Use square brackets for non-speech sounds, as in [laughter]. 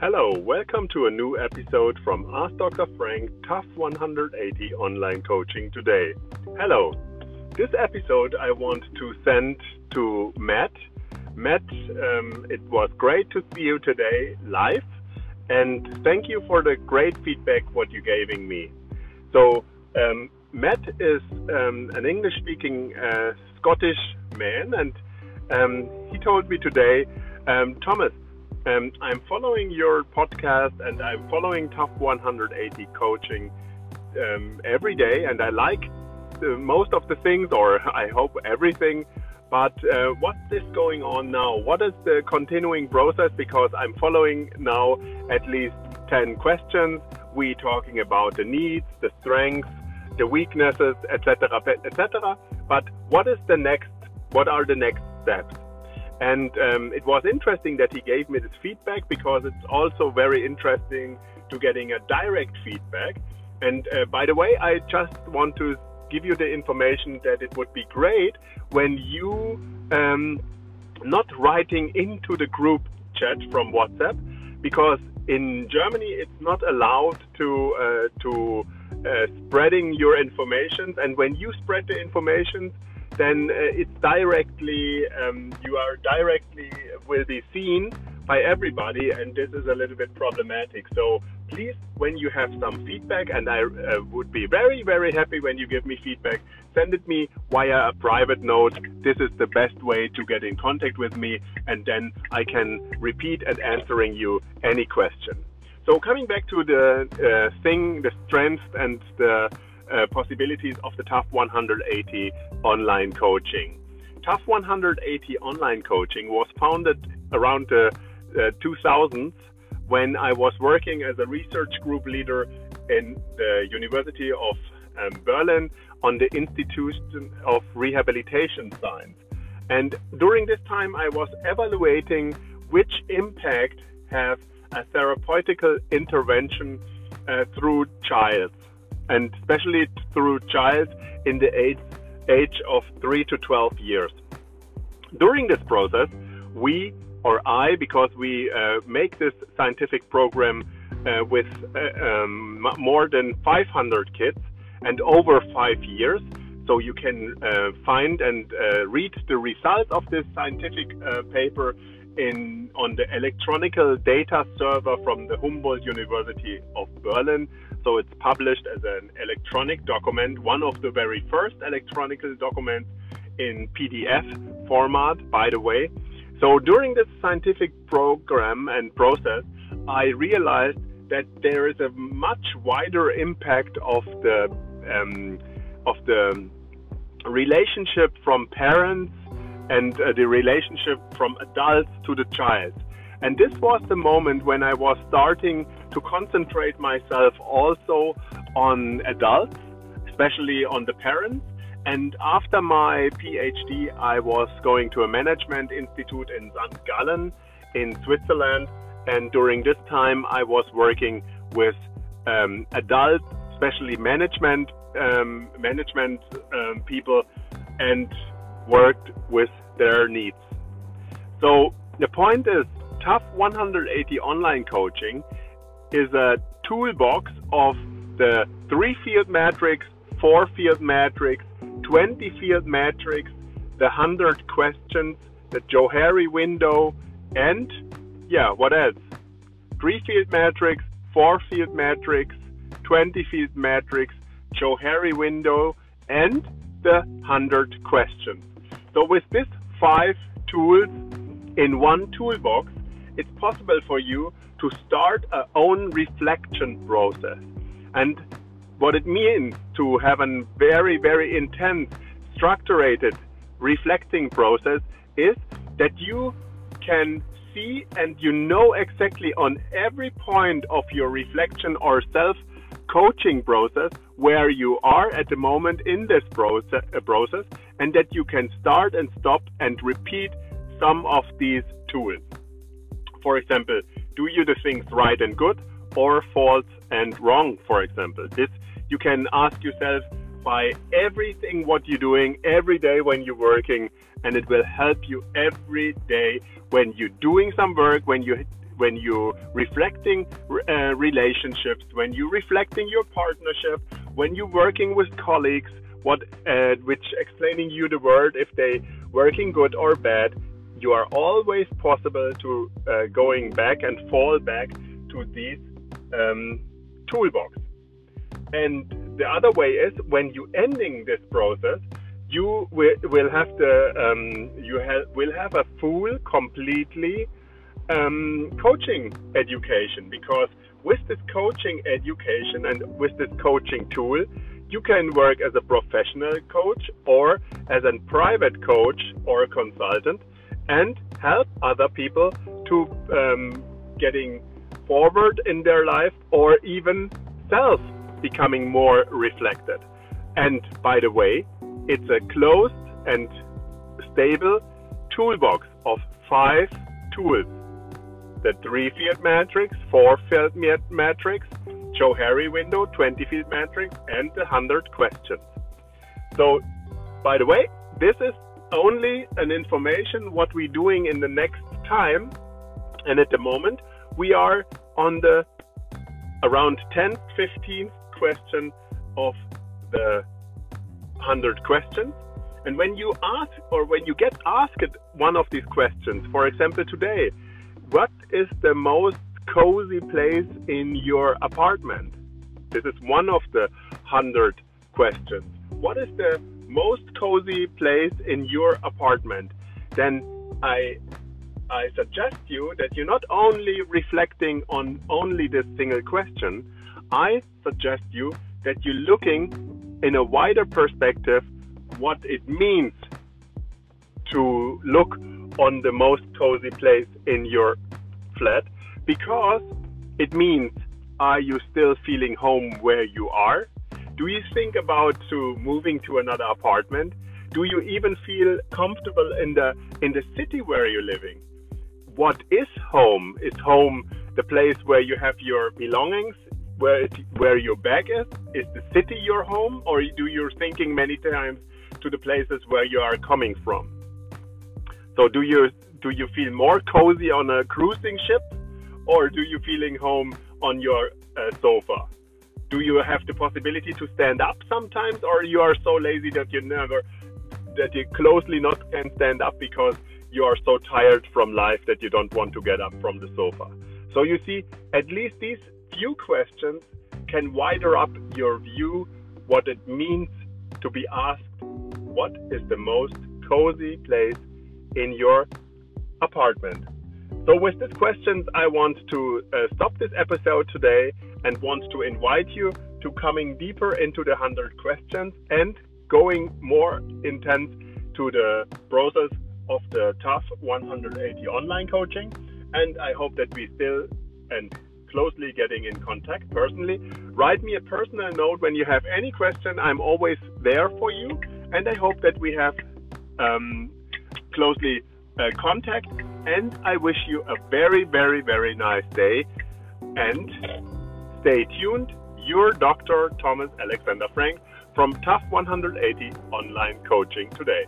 Hello, welcome to a new episode from Ask Dr. Frank Tough 180 Online Coaching today. Hello, this episode I want to send to Matt. Matt, um, it was great to see you today live, and thank you for the great feedback what you giving me. So, um, Matt is um, an English-speaking uh, Scottish man, and um, he told me today, um, Thomas um, I'm following your podcast and I'm following Tough 180 coaching um, every day, and I like the, most of the things, or [laughs] I hope everything. But uh, what's this going on now? What is the continuing process? Because I'm following now at least 10 questions. We talking about the needs, the strengths, the weaknesses, etc., etc. But what is the next? What are the next steps? And um, it was interesting that he gave me this feedback because it's also very interesting to getting a direct feedback. And uh, by the way, I just want to give you the information that it would be great when you um, not writing into the group chat from WhatsApp because in Germany it's not allowed to uh, to uh, spreading your information and when you spread the information then uh, it's directly um, you are directly will be seen by everybody, and this is a little bit problematic. So please, when you have some feedback, and I uh, would be very very happy when you give me feedback, send it me via a private note. This is the best way to get in contact with me, and then I can repeat and answering you any question. So coming back to the uh, thing, the strength and the uh, possibilities of the Tough 180 online coaching. Tough 180 online coaching was founded around the uh, 2000s when I was working as a research group leader in the University of um, Berlin on the Institution of Rehabilitation Science. And during this time, I was evaluating which impact have a therapeutical intervention uh, through child and especially through child in the age, age of 3 to 12 years. During this process, we or I, because we uh, make this scientific program uh, with uh, um, more than 500 kids and over five years, so you can uh, find and uh, read the results of this scientific uh, paper in on the electronical data server from the Humboldt University of Berlin. So it's published as an electronic document, one of the very first electronic documents in PDF format, by the way. So during this scientific program and process, I realized that there is a much wider impact of the um, of the relationship from parents and uh, the relationship from adults to the child. And this was the moment when I was starting to concentrate myself also on adults, especially on the parents. And after my PhD, I was going to a management institute in St. Gallen in Switzerland. And during this time, I was working with um, especially management um, management um, people, and worked with their needs. So the point is, Tough 180 online coaching is a toolbox of the three field matrix, four field matrix, 20 field matrix, the 100 questions, the Johari window, and yeah, what else? Three field matrix, four field matrix, 20 field matrix, Johari window, and the 100 questions. So with these five tools in one toolbox, it's possible for you to start a own reflection process. And what it means to have a very, very intense, structured reflecting process is that you can see and you know exactly on every point of your reflection or self coaching process where you are at the moment in this uh, process and that you can start and stop and repeat some of these tools. For example, do you the things right and good or false and wrong, for example? This you can ask yourself by everything what you're doing every day when you're working and it will help you every day when you're doing some work, when you when you're reflecting uh, relationships, when you're reflecting your partnership, when you're working with colleagues, what uh, which explaining you the word if they working good or bad. You are always possible to uh, going back and fall back to these um, toolbox. And the other way is when you ending this process, you will, will have the um, you ha- will have a full completely um, coaching education because with this coaching education and with this coaching tool you can work as a professional coach or as a private coach or a consultant and help other people to um, getting forward in their life or even self becoming more reflected. And by the way, it's a closed and stable toolbox of five tools. The three field matrix, four field matrix, Johari window, 20 field matrix, and the 100 questions. So, by the way, this is only an information what we're doing in the next time. And at the moment, we are on the around 10 15th question of the 100 questions. And when you ask or when you get asked one of these questions, for example, today, what is the most cozy place in your apartment? This is one of the 100 questions. What is the most cozy place in your apartment? Then I I suggest you that you're not only reflecting on only this single question, I suggest you that you're looking in a wider perspective what it means to look on the most cozy place in your flat because it means are you still feeling home where you are? Do you think about to moving to another apartment? Do you even feel comfortable in the in the city where you're living? What is home? Is home the place where you have your belongings? where it, where your bag is? Is the city your home, or do you thinking many times to the places where you are coming from? So do you do you feel more cozy on a cruising ship, or do you feeling home on your uh, sofa? Do you have the possibility to stand up sometimes, or you are so lazy that you never that you closely not can stand up because you are so tired from life that you don't want to get up from the sofa? So you see, at least these few questions can wider up your view what it means to be asked what is the most cozy place in your apartment. So, with these questions, I want to uh, stop this episode today and wants to invite you to coming deeper into the 100 questions and going more intense to the process of the Tough 180 online coaching. And I hope that we still and closely getting in contact personally. Write me a personal note when you have any question. I'm always there for you, and I hope that we have um, closely uh, contact. And I wish you a very, very, very nice day. And stay tuned. Your Dr. Thomas Alexander Frank from Tough 180 Online Coaching today.